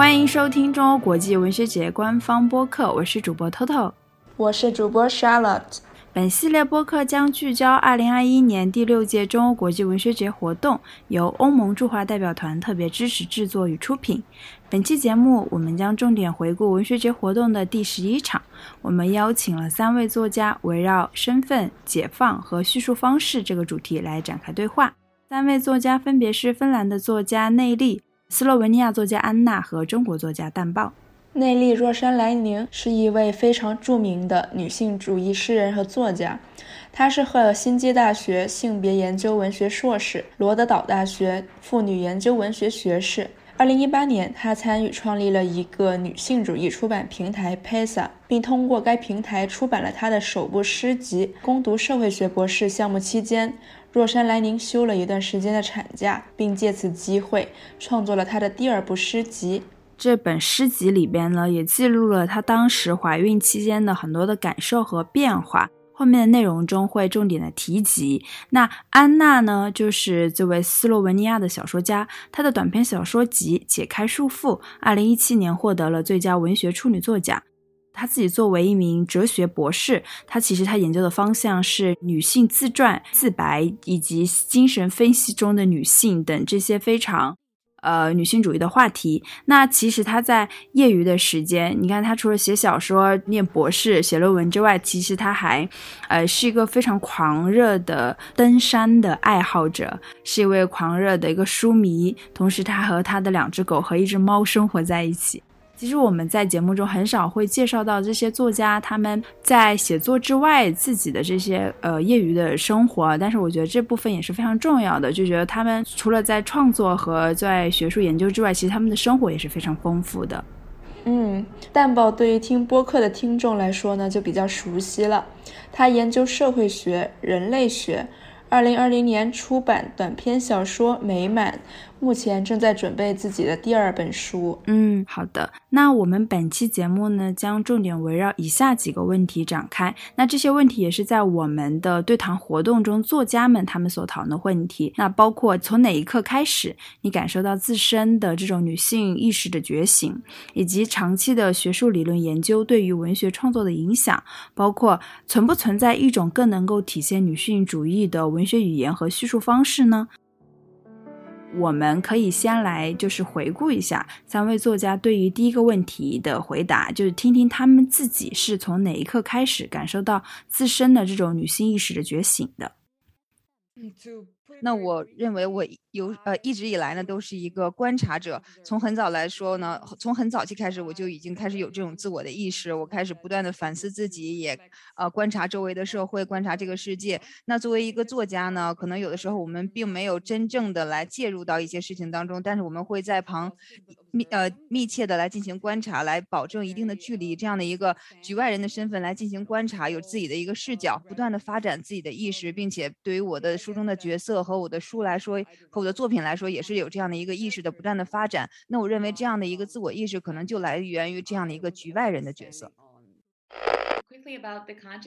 欢迎收听中欧国际文学节官方播客，我是主播 Toto，我是主播 Charlotte。本系列播客将聚焦2021年第六届中欧国际文学节活动，由欧盟驻华代表团特别支持制作与出品。本期节目，我们将重点回顾文学节活动的第十一场。我们邀请了三位作家，围绕身份、解放和叙述方式这个主题来展开对话。三位作家分别是芬兰的作家内利、斯洛文尼亚作家安娜和中国作家淡豹。内利·若山莱宁是一位非常著名的女性主义诗人和作家，她是赫尔辛基大学性别研究文学硕士，罗德岛大学妇女研究文学学士。2018年，她参与创立了一个女性主义出版平台 PESA，并通过该平台出版了她的首部诗集。攻读社会学博士项目期间，若山来宁休了一段时间的产假，并借此机会创作了她的第二部诗集。这本诗集里边呢，也记录了她当时怀孕期间的很多的感受和变化。后面的内容中会重点的提及。那安娜呢，就是这位斯洛文尼亚的小说家，她的短篇小说集《解开束缚》，二零一七年获得了最佳文学处女作奖。她自己作为一名哲学博士，她其实她研究的方向是女性自传、自白以及精神分析中的女性等这些非常。呃，女性主义的话题。那其实他在业余的时间，你看他除了写小说、念博士、写论文之外，其实他还，呃，是一个非常狂热的登山的爱好者，是一位狂热的一个书迷。同时，他和他的两只狗和一只猫生活在一起。其实我们在节目中很少会介绍到这些作家他们在写作之外自己的这些呃业余的生活，但是我觉得这部分也是非常重要的。就觉得他们除了在创作和在学术研究之外，其实他们的生活也是非常丰富的。嗯，蛋宝对于听播客的听众来说呢，就比较熟悉了。他研究社会学、人类学，二零二零年出版短篇小说《美满》。目前正在准备自己的第二本书。嗯，好的。那我们本期节目呢，将重点围绕以下几个问题展开。那这些问题也是在我们的对谈活动中，作家们他们所讨论的问题。那包括从哪一刻开始，你感受到自身的这种女性意识的觉醒，以及长期的学术理论研究对于文学创作的影响，包括存不存在一种更能够体现女性主义的文学语言和叙述方式呢？我们可以先来就是回顾一下三位作家对于第一个问题的回答，就是听听他们自己是从哪一刻开始感受到自身的这种女性意识的觉醒的。那我认为我有呃一直以来呢都是一个观察者，从很早来说呢，从很早期开始我就已经开始有这种自我的意识，我开始不断的反思自己，也呃观察周围的社会，观察这个世界。那作为一个作家呢，可能有的时候我们并没有真正的来介入到一些事情当中，但是我们会在旁密呃密切的来进行观察，来保证一定的距离，这样的一个局外人的身份来进行观察，有自己的一个视角，不断的发展自己的意识，并且对于我的书中的角色。和我的书来说，和我的作品来说，也是有这样的一个意识的不断的发展。那我认为这样的一个自我意识，可能就来源于这样的一个局外人的角色。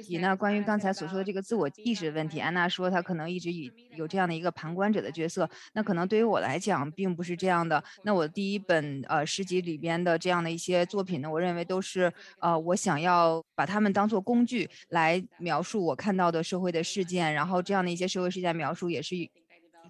以那关于刚才所说的这个自我意识的问题，安娜说她可能一直以有这样的一个旁观者的角色。那可能对于我来讲，并不是这样的。那我第一本呃诗集里边的这样的一些作品呢，我认为都是呃我想要把它们当做工具来描述我看到的社会的事件，然后这样的一些社会事件描述也是。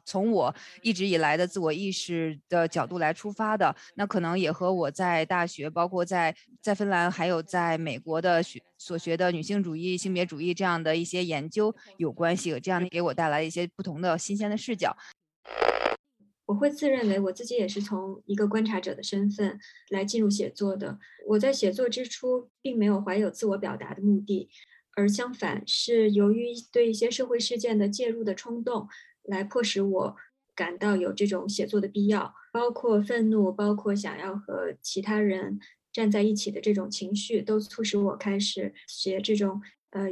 从我一直以来的自我意识的角度来出发的，那可能也和我在大学，包括在在芬兰，还有在美国的学所学的女性主义、性别主义这样的一些研究有关系，这样给我带来一些不同的新鲜的视角。我会自认为我自己也是从一个观察者的身份来进入写作的。我在写作之初并没有怀有自我表达的目的，而相反是由于对一些社会事件的介入的冲动。来迫使我感到有这种写作的必要，包括愤怒，包括想要和其他人站在一起的这种情绪，都促使我开始写这种呃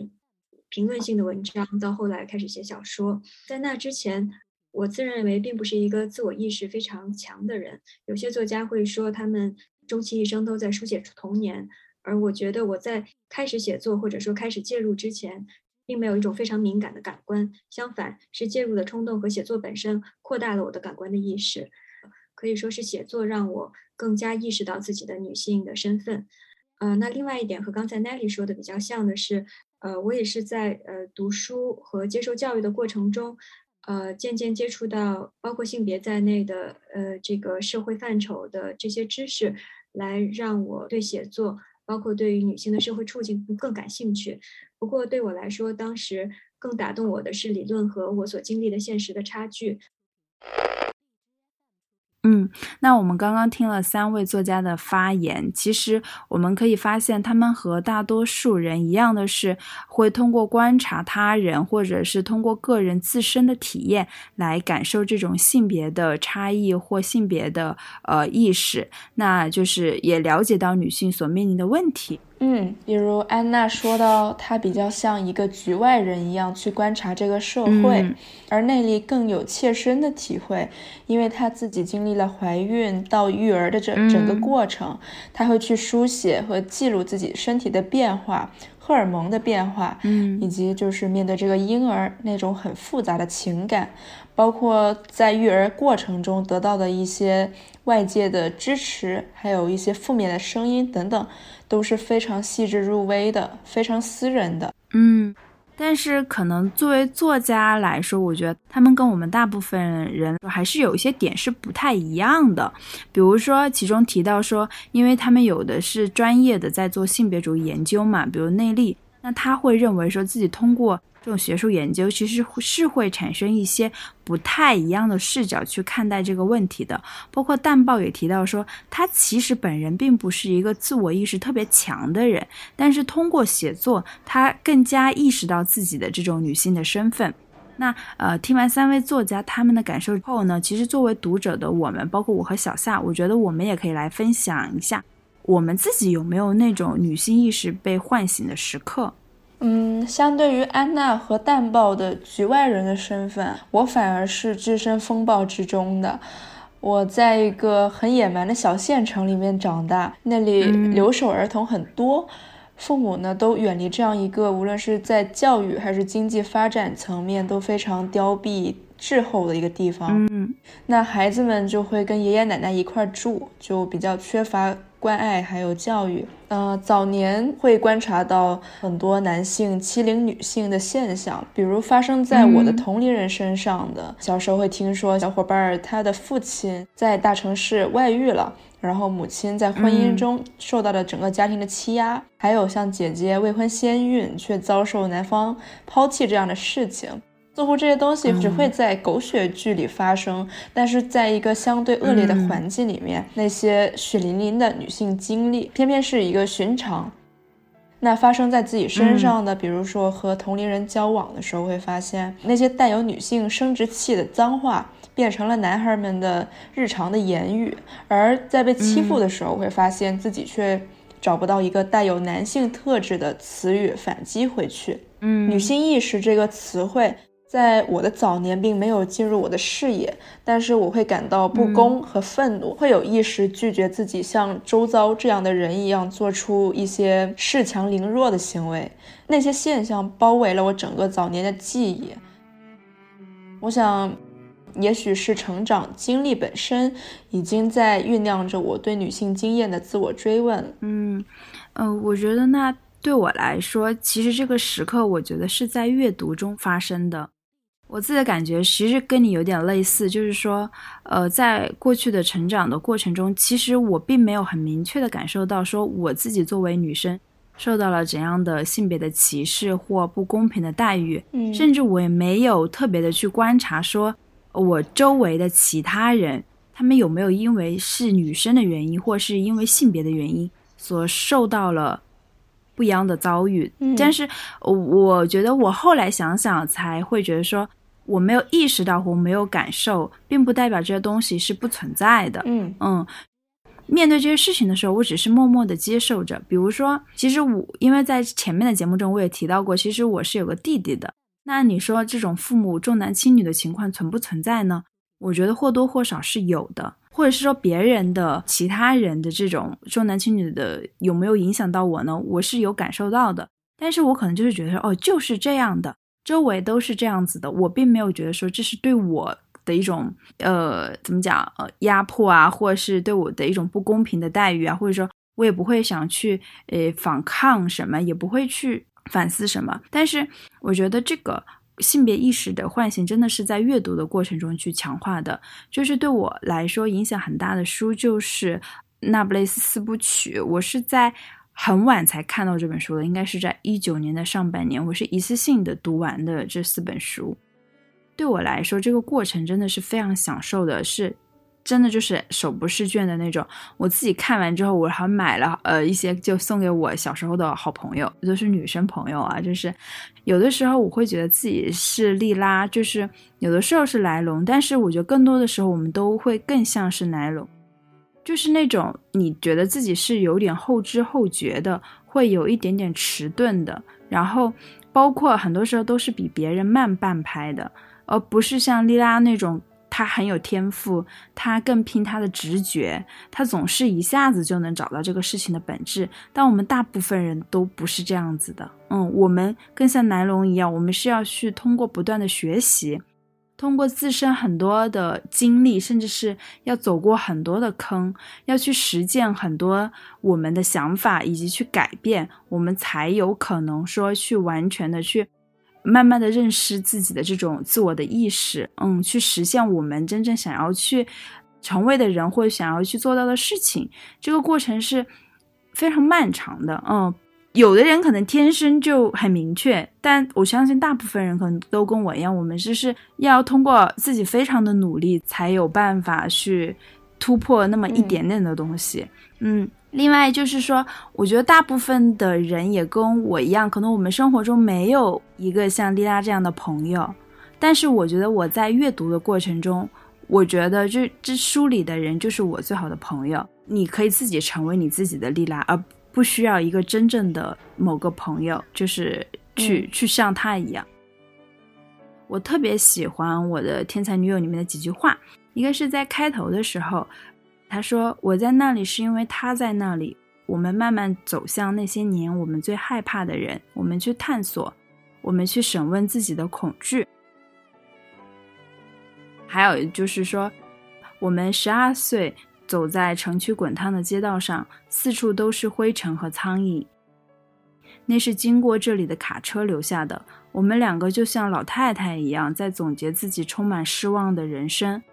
评论性的文章。到后来开始写小说，在那之前，我自认为并不是一个自我意识非常强的人。有些作家会说他们终其一生都在书写童年，而我觉得我在开始写作或者说开始介入之前。并没有一种非常敏感的感官，相反是介入的冲动和写作本身扩大了我的感官的意识。可以说是写作让我更加意识到自己的女性的身份。呃，那另外一点和刚才 Nelly 说的比较像的是，呃，我也是在呃读书和接受教育的过程中，呃，渐渐接触到包括性别在内的呃这个社会范畴的这些知识，来让我对写作，包括对于女性的社会处境更感兴趣。不过对我来说，当时。更打动我的是理论和我所经历的现实的差距。嗯，那我们刚刚听了三位作家的发言，其实我们可以发现，他们和大多数人一样的是，会通过观察他人，或者是通过个人自身的体验来感受这种性别的差异或性别的呃意识，那就是也了解到女性所面临的问题。嗯，比如安娜说到，她比较像一个局外人一样去观察这个社会，而内力更有切身的体会，因为她自己经历了怀孕到育儿的整整个过程，她会去书写和记录自己身体的变化、荷尔蒙的变化，嗯，以及就是面对这个婴儿那种很复杂的情感，包括在育儿过程中得到的一些外界的支持，还有一些负面的声音等等。都是非常细致入微的，非常私人的。嗯，但是可能作为作家来说，我觉得他们跟我们大部分人还是有一些点是不太一样的。比如说，其中提到说，因为他们有的是专业的在做性别主义研究嘛，比如内力，那他会认为说自己通过。这种学术研究其实是会产生一些不太一样的视角去看待这个问题的。包括淡报也提到说，他其实本人并不是一个自我意识特别强的人，但是通过写作，他更加意识到自己的这种女性的身份。那呃，听完三位作家他们的感受后呢，其实作为读者的我们，包括我和小夏，我觉得我们也可以来分享一下，我们自己有没有那种女性意识被唤醒的时刻。嗯，相对于安娜和淡豹的局外人的身份，我反而是置身风暴之中的。我在一个很野蛮的小县城里面长大，那里留守儿童很多，父母呢都远离这样一个无论是在教育还是经济发展层面都非常凋敝滞后的一个地方。嗯，那孩子们就会跟爷爷奶奶一块住，就比较缺乏。关爱还有教育，呃，早年会观察到很多男性欺凌女性的现象，比如发生在我的同龄人身上的。小时候会听说小伙伴他的父亲在大城市外遇了，然后母亲在婚姻中受到了整个家庭的欺压，还有像姐姐未婚先孕却遭受男方抛弃这样的事情。似乎这些东西只会在狗血剧里发生，但是在一个相对恶劣的环境里面，那些血淋淋的女性经历偏偏是一个寻常。那发生在自己身上的，比如说和同龄人交往的时候，会发现那些带有女性生殖器的脏话变成了男孩们的日常的言语，而在被欺负的时候，会发现自己却找不到一个带有男性特质的词语反击回去。嗯，女性意识这个词汇。在我的早年，并没有进入我的视野，但是我会感到不公和愤怒，会有意识拒绝自己像周遭这样的人一样做出一些恃强凌弱的行为。那些现象包围了我整个早年的记忆。我想，也许是成长经历本身已经在酝酿着我对女性经验的自我追问。嗯，呃，我觉得那对我来说，其实这个时刻，我觉得是在阅读中发生的。我自己的感觉其实跟你有点类似，就是说，呃，在过去的成长的过程中，其实我并没有很明确的感受到说我自己作为女生受到了怎样的性别的歧视或不公平的待遇，嗯，甚至我也没有特别的去观察说我周围的其他人他们有没有因为是女生的原因或是因为性别的原因所受到了。不一样的遭遇，但是我觉得我后来想想才会觉得说。我没有意识到或没有感受，并不代表这些东西是不存在的。嗯嗯，面对这些事情的时候，我只是默默的接受着。比如说，其实我因为在前面的节目中我也提到过，其实我是有个弟弟的。那你说这种父母重男轻女的情况存不存在呢？我觉得或多或少是有的，或者是说别人的其他人的这种重男轻女的有没有影响到我呢？我是有感受到的，但是我可能就是觉得哦，就是这样的。周围都是这样子的，我并没有觉得说这是对我的一种呃怎么讲呃压迫啊，或者是对我的一种不公平的待遇啊，或者说我也不会想去呃反抗什么，也不会去反思什么。但是我觉得这个性别意识的唤醒真的是在阅读的过程中去强化的。就是对我来说影响很大的书就是《那不勒斯四部曲》，我是在。很晚才看到这本书的，应该是在一九年的上半年。我是一次性的读完的这四本书，对我来说，这个过程真的是非常享受的，是真的就是手不释卷的那种。我自己看完之后，我还买了呃一些，就送给我小时候的好朋友，都是女生朋友啊。就是有的时候我会觉得自己是莉拉，就是有的时候是莱龙，但是我觉得更多的时候我们都会更像是莱龙。就是那种你觉得自己是有点后知后觉的，会有一点点迟钝的，然后包括很多时候都是比别人慢半拍的，而不是像莉拉那种，她很有天赋，她更拼她的直觉，她总是一下子就能找到这个事情的本质。但我们大部分人都不是这样子的，嗯，我们更像南龙一样，我们是要去通过不断的学习。通过自身很多的经历，甚至是要走过很多的坑，要去实践很多我们的想法，以及去改变，我们才有可能说去完全的去慢慢的认识自己的这种自我的意识，嗯，去实现我们真正想要去成为的人或想要去做到的事情。这个过程是非常漫长的，嗯。有的人可能天生就很明确，但我相信大部分人可能都跟我一样，我们就是要通过自己非常的努力，才有办法去突破那么一点点的东西。嗯，另外就是说，我觉得大部分的人也跟我一样，可能我们生活中没有一个像丽拉这样的朋友，但是我觉得我在阅读的过程中，我觉得这这书里的人就是我最好的朋友。你可以自己成为你自己的丽拉，而。不需要一个真正的某个朋友，就是去去像他一样。我特别喜欢我的《天才女友》里面的几句话，一个是在开头的时候，他说：“我在那里是因为他在那里。”我们慢慢走向那些年我们最害怕的人，我们去探索，我们去审问自己的恐惧。还有就是说，我们十二岁。走在城区滚烫的街道上，四处都是灰尘和苍蝇。那是经过这里的卡车留下的。我们两个就像老太太一样，在总结自己充满失望的人生。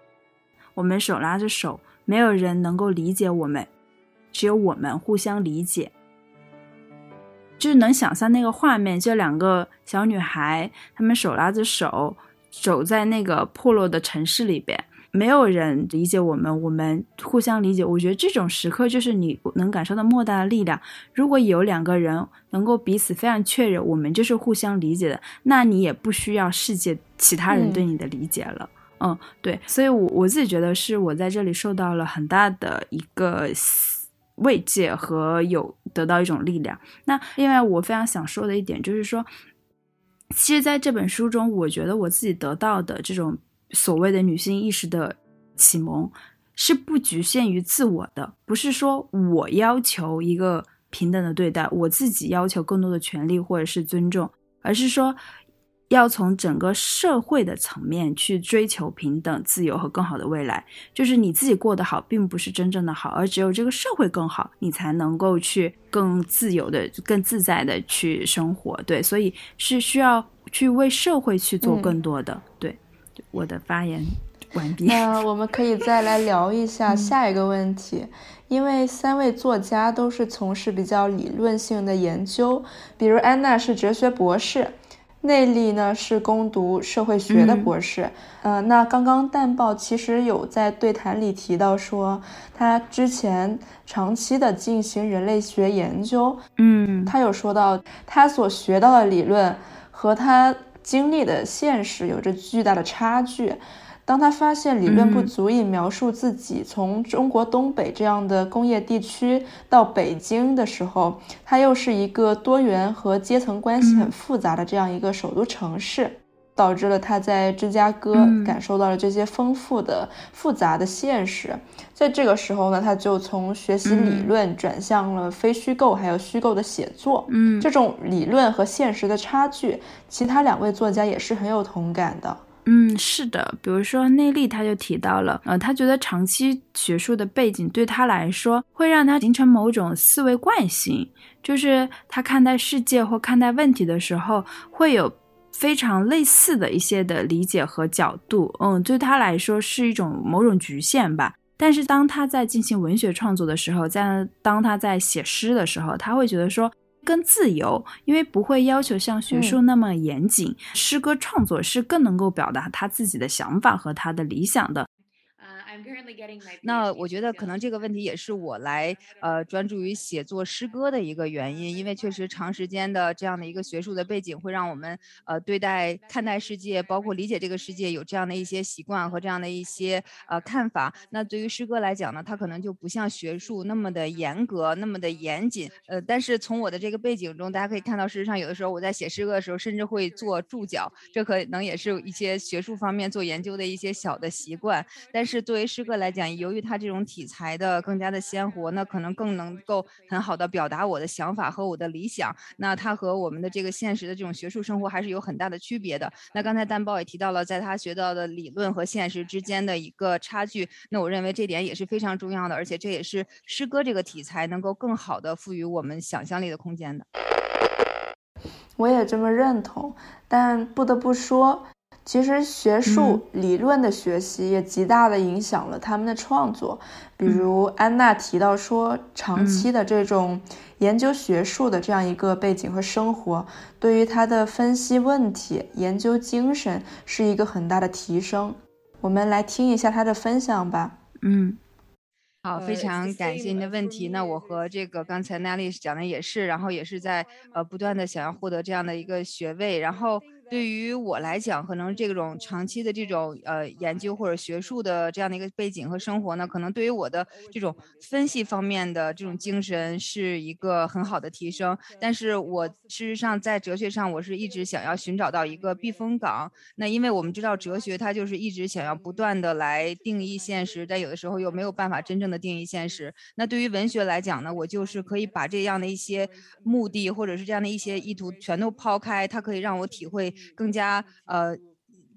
我们手拉着手，没有人能够理解我们，只有我们互相理解。就是能想象那个画面，就两个小女孩，她们手拉着手，走在那个破落的城市里边。没有人理解我们，我们互相理解。我觉得这种时刻就是你能感受到莫大的力量。如果有两个人能够彼此非常确认，我们就是互相理解的，那你也不需要世界其他人对你的理解了。嗯，对。所以，我我自己觉得是我在这里受到了很大的一个慰藉和有得到一种力量。那另外，我非常想说的一点就是说，其实在这本书中，我觉得我自己得到的这种。所谓的女性意识的启蒙是不局限于自我的，不是说我要求一个平等的对待，我自己要求更多的权利或者是尊重，而是说要从整个社会的层面去追求平等、自由和更好的未来。就是你自己过得好，并不是真正的好，而只有这个社会更好，你才能够去更自由的、更自在的去生活。对，所以是需要去为社会去做更多的。对。我的发言完毕。那我们可以再来聊一下下一个问题，因为三位作家都是从事比较理论性的研究，比如安娜是哲学博士，内力呢是攻读社会学的博士。呃，那刚刚淡报其实有在对谈里提到说，他之前长期的进行人类学研究，嗯，他有说到他所学到的理论和他。经历的现实有着巨大的差距。当他发现理论不足以描述自己从中国东北这样的工业地区到北京的时候，他又是一个多元和阶层关系很复杂的这样一个首都城市。导致了他在芝加哥感受到了这些丰富的、复杂的现实。在这个时候呢，他就从学习理论转向了非虚构还有虚构的写作。嗯，这种理论和现实的差距，其他两位作家也是很有同感的。嗯，是的，比如说内利，他就提到了，呃，他觉得长期学术的背景对他来说会让他形成某种思维惯性，就是他看待世界或看待问题的时候会有非常类似的一些的理解和角度，嗯，对他来说是一种某种局限吧。但是当他在进行文学创作的时候，在当他在写诗的时候，他会觉得说。更自由，因为不会要求像学术那么严谨。诗歌创作是更能够表达他自己的想法和他的理想的。那我觉得可能这个问题也是我来呃专注于写作诗歌的一个原因，因为确实长时间的这样的一个学术的背景，会让我们呃对待看待世界，包括理解这个世界有这样的一些习惯和这样的一些呃看法。那对于诗歌来讲呢，它可能就不像学术那么的严格，那么的严谨。呃，但是从我的这个背景中，大家可以看到，事实上有的时候我在写诗歌的时候，甚至会做注脚，这可能也是一些学术方面做研究的一些小的习惯。但是作为诗诗歌来讲，由于它这种题材的更加的鲜活，那可能更能够很好的表达我的想法和我的理想。那它和我们的这个现实的这种学术生活还是有很大的区别的。那刚才丹豹也提到了，在他学到的理论和现实之间的一个差距。那我认为这点也是非常重要的，而且这也是诗歌这个题材能够更好的赋予我们想象力的空间的。我也这么认同，但不得不说。其实学术理论的学习也极大的影响了他们的创作。比如安娜提到说，长期的这种研究学术的这样一个背景和生活，对于他的分析问题、研究精神是一个很大的提升。我们来听一下他的分享吧。嗯，好，非常感谢您的问题。那我和这个刚才娜丽讲的也是，然后也是在呃不断的想要获得这样的一个学位，然后。对于我来讲，可能这种长期的这种呃研究或者学术的这样的一个背景和生活呢，可能对于我的这种分析方面的这种精神是一个很好的提升。但是我事实上在哲学上，我是一直想要寻找到一个避风港。那因为我们知道哲学它就是一直想要不断的来定义现实，但有的时候又没有办法真正的定义现实。那对于文学来讲呢，我就是可以把这样的一些目的或者是这样的一些意图全都抛开，它可以让我体会。更加呃，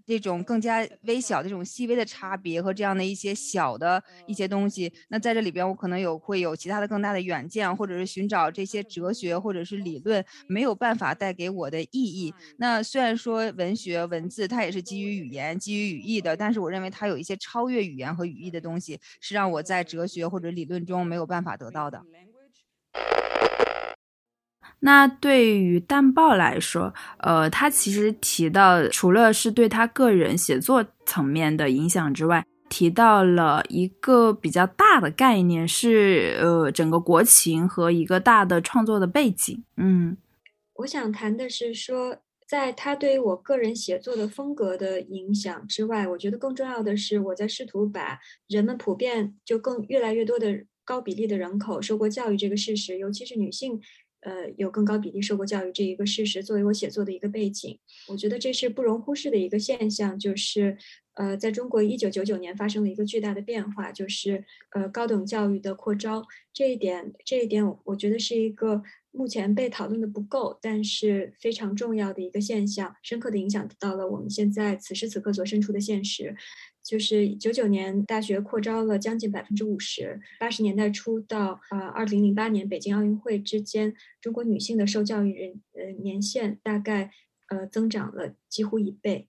这种更加微小的这种细微的差别和这样的一些小的一些东西，那在这里边我可能有会有其他的更大的远见，或者是寻找这些哲学或者是理论没有办法带给我的意义。那虽然说文学文字它也是基于语言、基于语义的，但是我认为它有一些超越语言和语义的东西，是让我在哲学或者理论中没有办法得到的。那对于淡豹来说，呃，他其实提到，除了是对他个人写作层面的影响之外，提到了一个比较大的概念，是呃，整个国情和一个大的创作的背景。嗯，我想谈的是说，在他对于我个人写作的风格的影响之外，我觉得更重要的是，我在试图把人们普遍就更越来越多的高比例的人口受过教育这个事实，尤其是女性。呃，有更高比例受过教育这一个事实作为我写作的一个背景，我觉得这是不容忽视的一个现象。就是，呃，在中国一九九九年发生了一个巨大的变化，就是呃高等教育的扩招。这一点，这一点，我我觉得是一个目前被讨论的不够，但是非常重要的一个现象，深刻的影响到了我们现在此时此刻所身处的现实。就是九九年大学扩招了将近百分之五十，八十年代初到啊二零零八年北京奥运会之间，中国女性的受教育人呃年限大概呃增长了几乎一倍。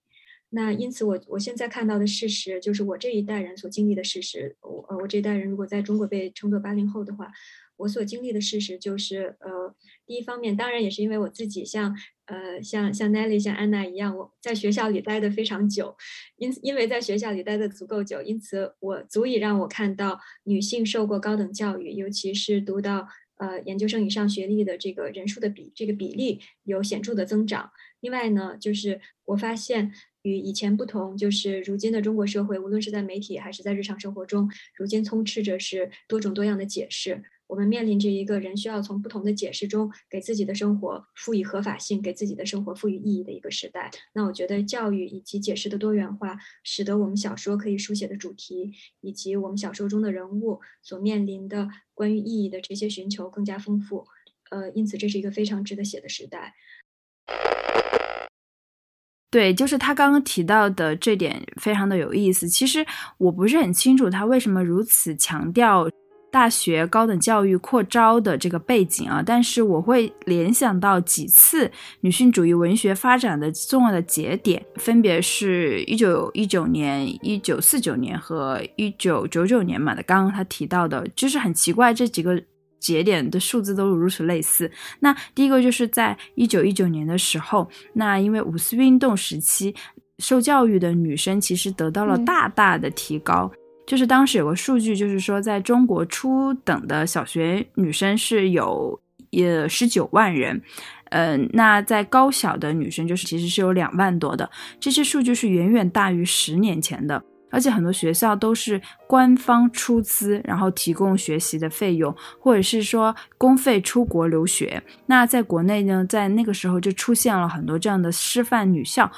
那因此我我现在看到的事实，就是我这一代人所经历的事实。我呃我这一代人如果在中国被称作八零后的话。我所经历的事实就是，呃，第一方面，当然也是因为我自己像，呃，像像 Nelly、像安娜一样，我在学校里待的非常久，因因为在学校里待的足够久，因此我足以让我看到女性受过高等教育，尤其是读到呃研究生以上学历的这个人数的比这个比例有显著的增长。另外呢，就是我发现与以前不同，就是如今的中国社会，无论是在媒体还是在日常生活中，如今充斥着是多种多样的解释。我们面临着一个人需要从不同的解释中给自己的生活赋予合法性，给自己的生活赋予意义的一个时代。那我觉得教育以及解释的多元化，使得我们小说可以书写的主题，以及我们小说中的人物所面临的关于意义的这些寻求更加丰富。呃，因此这是一个非常值得写的时代。对，就是他刚刚提到的这点非常的有意思。其实我不是很清楚他为什么如此强调。大学高等教育扩招的这个背景啊，但是我会联想到几次女性主义文学发展的重要的节点，分别是一九一九年、一九四九年和一九九九年嘛的。刚刚他提到的，就是很奇怪，这几个节点的数字都如此类似。那第一个就是在一九一九年的时候，那因为五四运动时期受教育的女生其实得到了大大的提高。就是当时有个数据，就是说在中国初等的小学女生是有呃十九万人，嗯，那在高小的女生就是其实是有两万多的，这些数据是远远大于十年前的，而且很多学校都是官方出资，然后提供学习的费用，或者是说公费出国留学。那在国内呢，在那个时候就出现了很多这样的师范女校。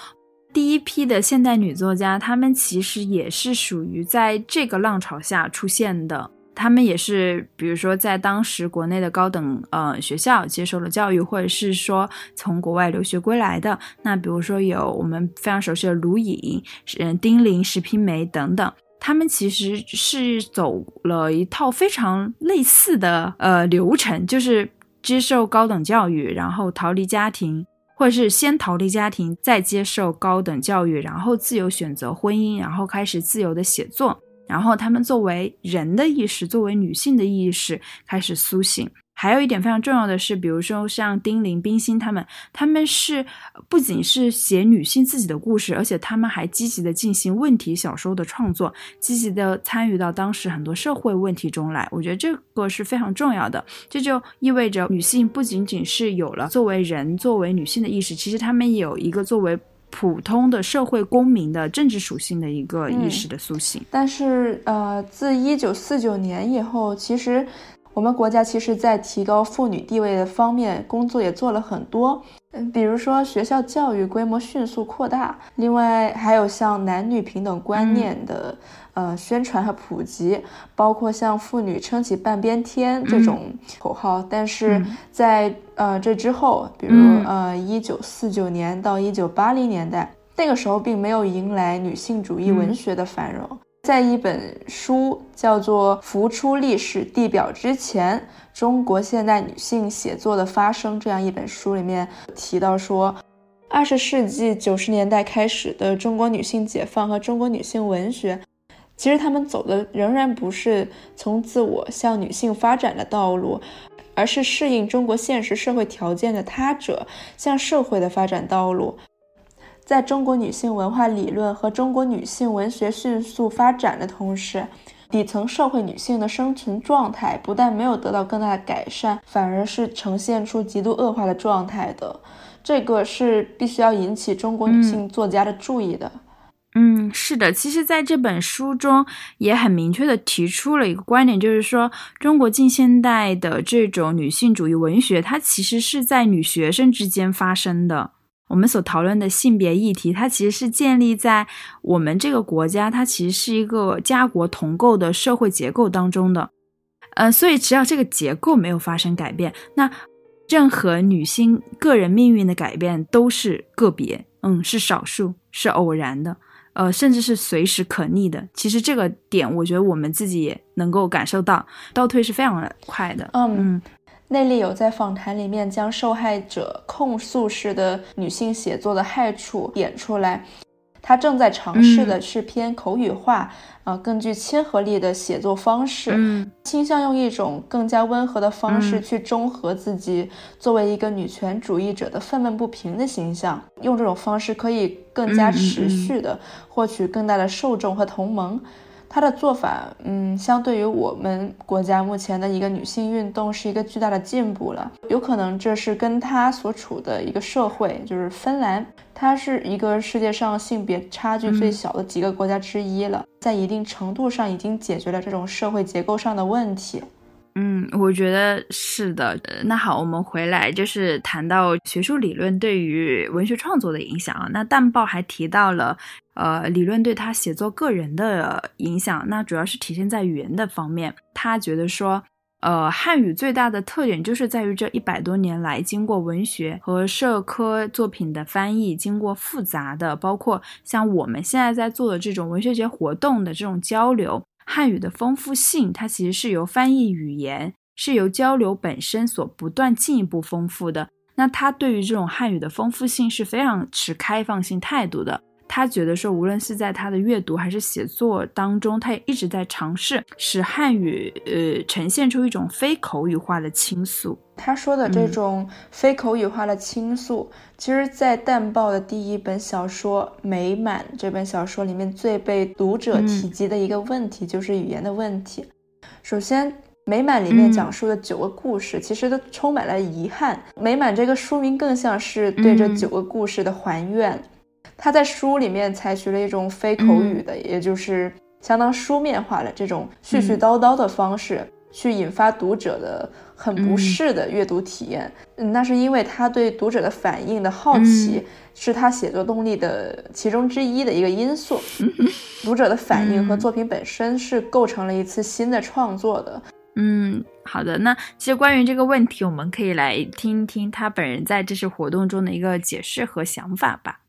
第一批的现代女作家，她们其实也是属于在这个浪潮下出现的。她们也是，比如说在当时国内的高等呃学校接受了教育，或者是说从国外留学归来的。那比如说有我们非常熟悉的卢颖、嗯丁玲、石平梅等等，她们其实是走了一套非常类似的呃流程，就是接受高等教育，然后逃离家庭。或者是先逃离家庭，再接受高等教育，然后自由选择婚姻，然后开始自由的写作，然后他们作为人的意识，作为女性的意识开始苏醒。还有一点非常重要的是，比如说像丁玲、冰心他们，他们是不仅是写女性自己的故事，而且他们还积极的进行问题小说的创作，积极的参与到当时很多社会问题中来。我觉得这个是非常重要的。这就意味着女性不仅仅是有了作为人、作为女性的意识，其实他们也有一个作为普通的社会公民的政治属性的一个意识的苏醒。但是，呃，自一九四九年以后，其实。我们国家其实，在提高妇女地位的方面，工作也做了很多。嗯，比如说学校教育规模迅速扩大，另外还有像男女平等观念的呃宣传和普及，包括像“妇女撑起半边天”这种口号。但是在呃这之后，比如呃一九四九年到一九八零年代，那个时候并没有迎来女性主义文学的繁荣。在一本书叫做《浮出历史地表之前：中国现代女性写作的发生》这样一本书里面提到说，二十世纪九十年代开始的中国女性解放和中国女性文学，其实他们走的仍然不是从自我向女性发展的道路，而是适应中国现实社会条件的他者向社会的发展道路。在中国女性文化理论和中国女性文学迅速发展的同时，底层社会女性的生存状态不但没有得到更大的改善，反而是呈现出极度恶化的状态的。这个是必须要引起中国女性作家的注意的。嗯，是的，其实在这本书中也很明确的提出了一个观点，就是说中国近现代的这种女性主义文学，它其实是在女学生之间发生的。我们所讨论的性别议题，它其实是建立在我们这个国家，它其实是一个家国同构的社会结构当中的。呃，所以只要这个结构没有发生改变，那任何女性个人命运的改变都是个别，嗯，是少数，是偶然的，呃，甚至是随时可逆的。其实这个点，我觉得我们自己也能够感受到，倒退是非常快的。嗯。内里有在访谈里面将受害者控诉式的女性写作的害处点出来，她正在尝试的是偏口语化，啊，更具亲和力的写作方式，倾向用一种更加温和的方式去中和自己作为一个女权主义者的愤懑不平的形象，用这种方式可以更加持续的获取更大的受众和同盟。他的做法，嗯，相对于我们国家目前的一个女性运动，是一个巨大的进步了。有可能这是跟他所处的一个社会，就是芬兰，它是一个世界上性别差距最小的几个国家之一了，在一定程度上已经解决了这种社会结构上的问题。嗯，我觉得是的。那好，我们回来就是谈到学术理论对于文学创作的影响啊。那淡报还提到了，呃，理论对他写作个人的影响，那主要是体现在语言的方面。他觉得说，呃，汉语最大的特点就是在于这一百多年来，经过文学和社科作品的翻译，经过复杂的，包括像我们现在在做的这种文学节活动的这种交流，汉语的丰富性，它其实是由翻译语言，是由交流本身所不断进一步丰富的。那他对于这种汉语的丰富性是非常持开放性态度的。他觉得说，无论是在他的阅读还是写作当中，他也一直在尝试使汉语呃呈现出一种非口语化的倾诉。他说的这种非口语化的倾诉，其实，在淡豹的第一本小说《美满》这本小说里面，最被读者提及的一个问题就是语言的问题。首先，《美满》里面讲述的九个故事，其实都充满了遗憾。《美满》这个书名更像是对这九个故事的还愿。他在书里面采取了一种非口语的，也就是相当书面化的这种絮絮叨叨的方式，去引发读者的很不适的阅读体验。嗯，那是因为他对读者的反应的好奇，是他写作动力的其中之一的一个因素。读者的反应和作品本身是构成了一次新的创作的。嗯，好的。那其实关于这个问题，我们可以来听一听他本人在这次活动中的一个解释和想法吧。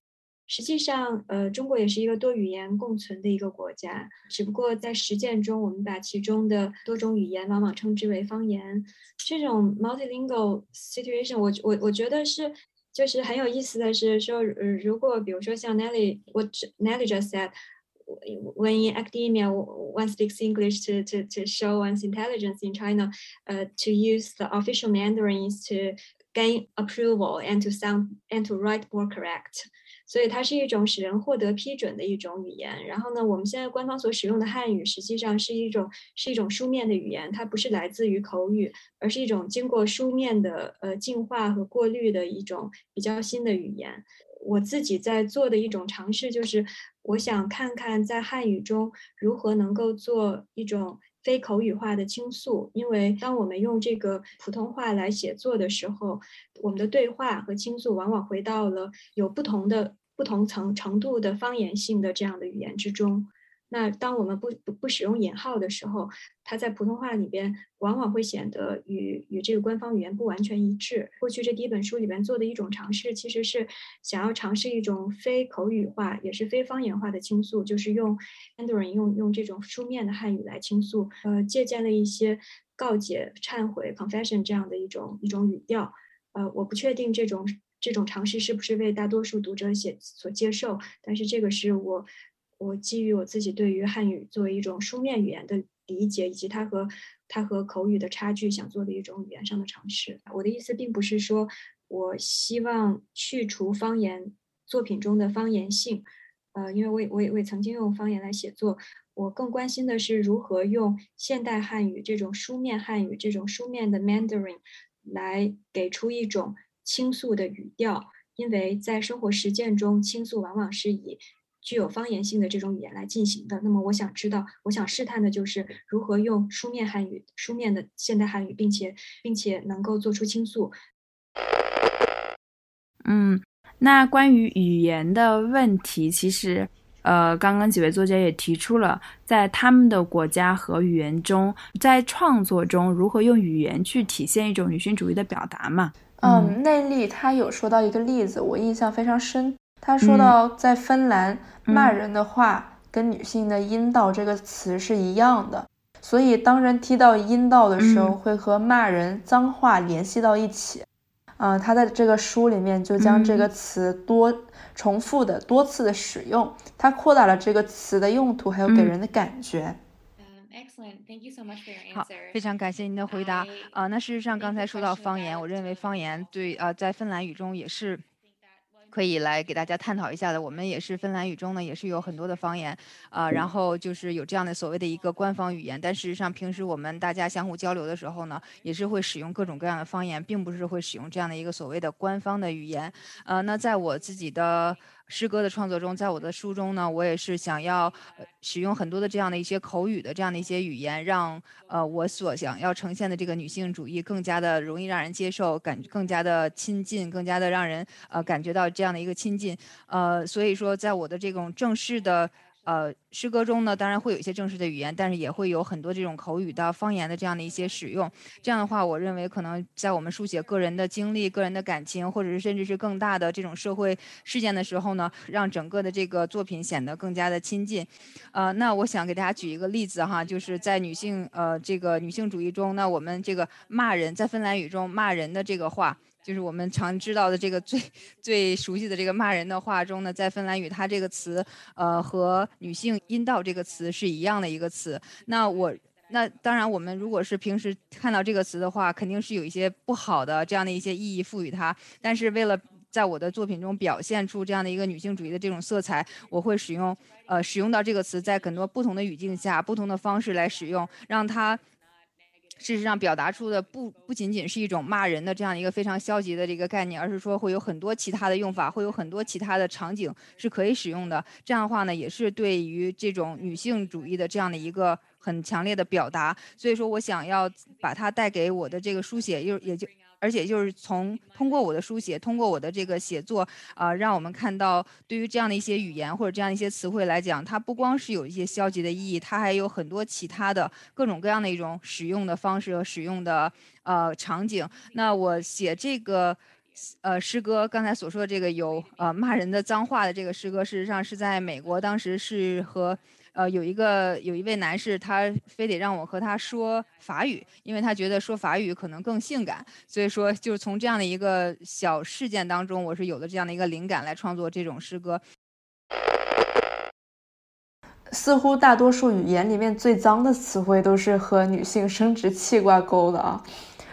实际上，呃，中国也是一个多语言共存的一个国家，只不过在实践中，我们把其中的多种语言往往称之为方言。这种 multilingual situation，我我我觉得是，就是很有意思的是说，呃，如果比如说像 Nelly，我 Nelly just said，when in academia one speaks English to to to show one's intelligence in China，呃，to use the official Mandarins to gain approval and to sound and to write more correct。 所以它是一种使人获得批准的一种语言。然后呢，我们现在官方所使用的汉语实际上是一种是一种书面的语言，它不是来自于口语，而是一种经过书面的呃净化和过滤的一种比较新的语言。我自己在做的一种尝试就是，我想看看在汉语中如何能够做一种。非口语化的倾诉，因为当我们用这个普通话来写作的时候，我们的对话和倾诉往往回到了有不同的、不同层程度的方言性的这样的语言之中。那当我们不不不使用引号的时候，它在普通话里边往往会显得与与这个官方语言不完全一致。过去这第一本书里边做的一种尝试，其实是想要尝试一种非口语化，也是非方言化的倾诉，就是用 Mandarin 用用这种书面的汉语来倾诉。呃，借鉴了一些告解、忏悔 （confession） 这样的一种一种语调。呃，我不确定这种这种尝试是不是为大多数读者写所接受，但是这个是我。我基于我自己对于汉语作为一种书面语言的理解，以及它和它和口语的差距，想做的一种语言上的尝试。我的意思并不是说我希望去除方言作品中的方言性，呃，因为我也我也我也曾经用方言来写作。我更关心的是如何用现代汉语这种书面汉语这种书面的 Mandarin 来给出一种倾诉的语调，因为在生活实践中，倾诉往往是以。具有方言性的这种语言来进行的，那么我想知道，我想试探的就是如何用书面汉语、书面的现代汉语，并且并且能够做出倾诉。嗯，那关于语言的问题，其实呃，刚刚几位作家也提出了，在他们的国家和语言中，在创作中如何用语言去体现一种女性主义的表达嘛？嗯，内力他有说到一个例子，我印象非常深。他说到，在芬兰骂人的话跟女性的阴道这个词是一样的，所以当人提到阴道的时候，会和骂人脏话联系到一起。啊，他在这个书里面就将这个词多重复的多次的使用，他扩大了这个词的用途，还有给人的感觉。好，非常感谢您的回答。啊，那事实上刚才说到方言，我认为方言对啊，在芬兰语中也是。可以来给大家探讨一下的。我们也是芬兰语中呢，也是有很多的方言啊，然后就是有这样的所谓的一个官方语言。但事实上，平时我们大家相互交流的时候呢，也是会使用各种各样的方言，并不是会使用这样的一个所谓的官方的语言。呃，那在我自己的。诗歌的创作中，在我的书中呢，我也是想要使用很多的这样的一些口语的这样的一些语言，让呃我所想要呈现的这个女性主义更加的容易让人接受，感更加的亲近，更加的让人呃感觉到这样的一个亲近。呃，所以说在我的这种正式的呃，诗歌中呢，当然会有一些正式的语言，但是也会有很多这种口语的方言的这样的一些使用。这样的话，我认为可能在我们书写个人的经历、个人的感情，或者是甚至是更大的这种社会事件的时候呢，让整个的这个作品显得更加的亲近。呃，那我想给大家举一个例子哈，就是在女性呃这个女性主义中，那我们这个骂人，在芬兰语中骂人的这个话。就是我们常知道的这个最最熟悉的这个骂人的话中呢，在芬兰语，它这个词，呃，和女性阴道这个词是一样的一个词。那我那当然，我们如果是平时看到这个词的话，肯定是有一些不好的这样的一些意义赋予它。但是为了在我的作品中表现出这样的一个女性主义的这种色彩，我会使用呃使用到这个词，在很多不同的语境下，不同的方式来使用，让它。事实上，表达出的不不仅仅是一种骂人的这样一个非常消极的这个概念，而是说会有很多其他的用法，会有很多其他的场景是可以使用的。这样的话呢，也是对于这种女性主义的这样的一个很强烈的表达。所以说我想要把它带给我的这个书写，又也就。而且就是从通过我的书写，通过我的这个写作，啊，让我们看到对于这样的一些语言或者这样一些词汇来讲，它不光是有一些消极的意义，它还有很多其他的各种各样的一种使用的方式和使用的呃场景。那我写这个呃诗歌，刚才所说的这个有呃骂人的脏话的这个诗歌，事实上是在美国，当时是和。呃，有一个有一位男士，他非得让我和他说法语，因为他觉得说法语可能更性感。所以说，就是从这样的一个小事件当中，我是有了这样的一个灵感来创作这种诗歌。似乎大多数语言里面最脏的词汇都是和女性生殖器挂钩的啊。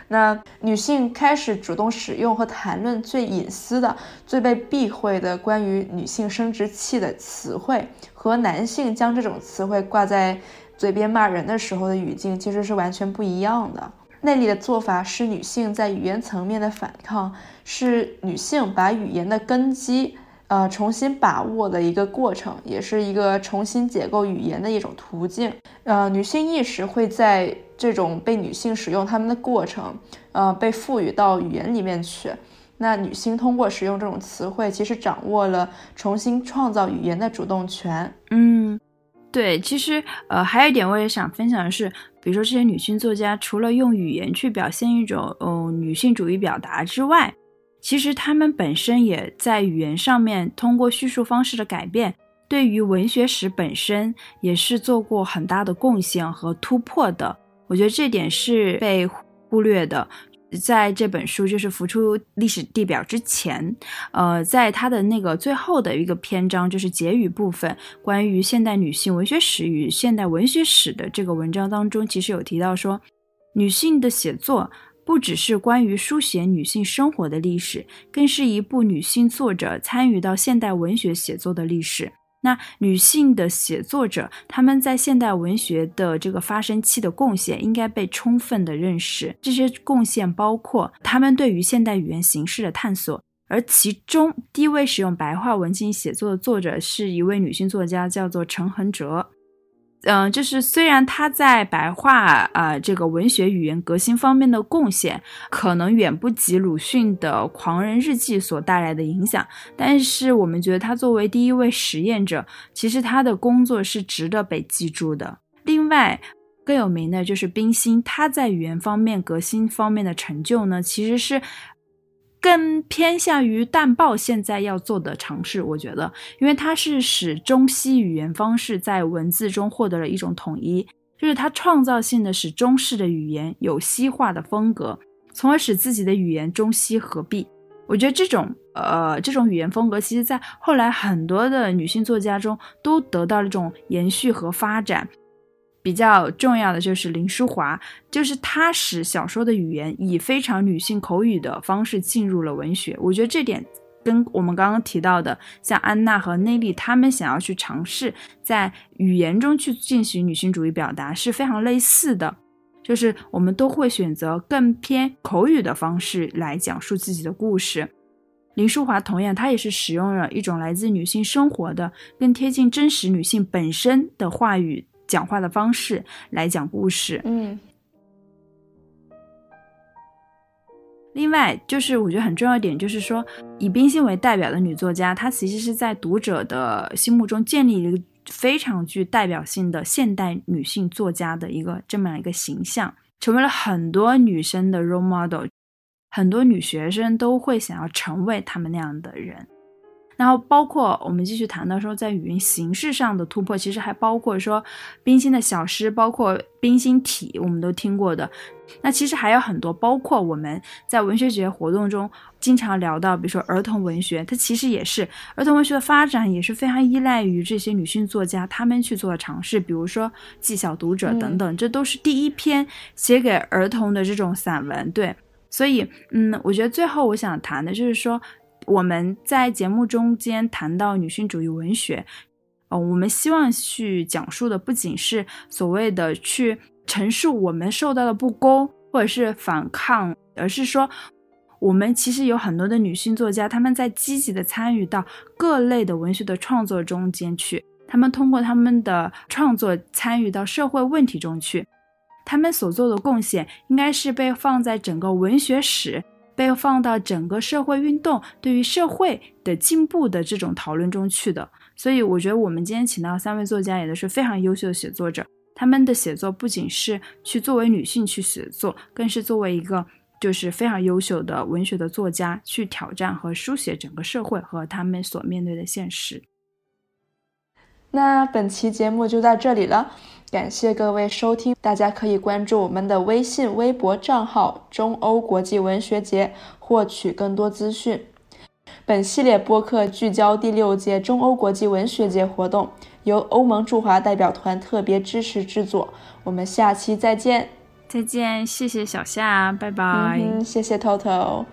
那女性开始主动使用和谈论最隐私的、最被避讳的关于女性生殖器的词汇，和男性将这种词汇挂在嘴边骂人的时候的语境其实是完全不一样的。那里的做法是女性在语言层面的反抗，是女性把语言的根基。呃，重新把握的一个过程，也是一个重新解构语言的一种途径。呃，女性意识会在这种被女性使用他们的过程，呃，被赋予到语言里面去。那女性通过使用这种词汇，其实掌握了重新创造语言的主动权。嗯，对，其实呃，还有一点我也想分享的是，比如说这些女性作家，除了用语言去表现一种呃女性主义表达之外。其实她们本身也在语言上面通过叙述方式的改变，对于文学史本身也是做过很大的贡献和突破的。我觉得这点是被忽略的。在这本书就是浮出历史地表之前，呃，在它的那个最后的一个篇章，就是结语部分，关于现代女性文学史与现代文学史的这个文章当中，其实有提到说，女性的写作。不只是关于书写女性生活的历史，更是一部女性作者参与到现代文学写作的历史。那女性的写作者，她们在现代文学的这个发生期的贡献，应该被充分的认识。这些贡献包括她们对于现代语言形式的探索，而其中第一位使用白话文进行写作的作者，是一位女性作家，叫做陈恒哲。嗯，就是虽然他在白话啊这个文学语言革新方面的贡献，可能远不及鲁迅的《狂人日记》所带来的影响，但是我们觉得他作为第一位实验者，其实他的工作是值得被记住的。另外，更有名的就是冰心，他在语言方面革新方面的成就呢，其实是。更偏向于淡报现在要做的尝试，我觉得，因为它是使中西语言方式在文字中获得了一种统一，就是它创造性的使中式的语言有西化的风格，从而使自己的语言中西合璧。我觉得这种呃这种语言风格，其实在后来很多的女性作家中都得到了这种延续和发展。比较重要的就是林淑华，就是她使小说的语言以非常女性口语的方式进入了文学。我觉得这点跟我们刚刚提到的，像安娜和内利他们想要去尝试在语言中去进行女性主义表达是非常类似的。就是我们都会选择更偏口语的方式来讲述自己的故事。林淑华同样，她也是使用了一种来自女性生活的、更贴近真实女性本身的话语。讲话的方式来讲故事，嗯。另外，就是我觉得很重要一点，就是说，以冰心为代表的女作家，她其实是在读者的心目中建立一个非常具代表性的现代女性作家的一个这么样一个形象，成为了很多女生的 role model，很多女学生都会想要成为她们那样的人。然后包括我们继续谈到说，在语言形式上的突破，其实还包括说冰心的小诗，包括冰心体，我们都听过的。那其实还有很多，包括我们在文学节活动中经常聊到，比如说儿童文学，它其实也是儿童文学的发展也是非常依赖于这些女性作家她们去做的尝试，比如说《记小读者》等等，这都是第一篇写给儿童的这种散文。对，所以嗯，我觉得最后我想谈的就是说。我们在节目中间谈到女性主义文学，呃，我们希望去讲述的不仅是所谓的去陈述我们受到的不公或者是反抗，而是说，我们其实有很多的女性作家，她们在积极的参与到各类的文学的创作中间去，她们通过他们的创作参与到社会问题中去，他们所做的贡献应该是被放在整个文学史。被放到整个社会运动对于社会的进步的这种讨论中去的，所以我觉得我们今天请到三位作家也都是非常优秀的写作者。他们的写作不仅是去作为女性去写作，更是作为一个就是非常优秀的文学的作家去挑战和书写整个社会和他们所面对的现实。那本期节目就到这里了。感谢各位收听，大家可以关注我们的微信、微博账号“中欧国际文学节”，获取更多资讯。本系列播客聚焦第六届中欧国际文学节活动，由欧盟驻华代表团特别支持制作。我们下期再见！再见，谢谢小夏，拜拜。谢谢 Toto。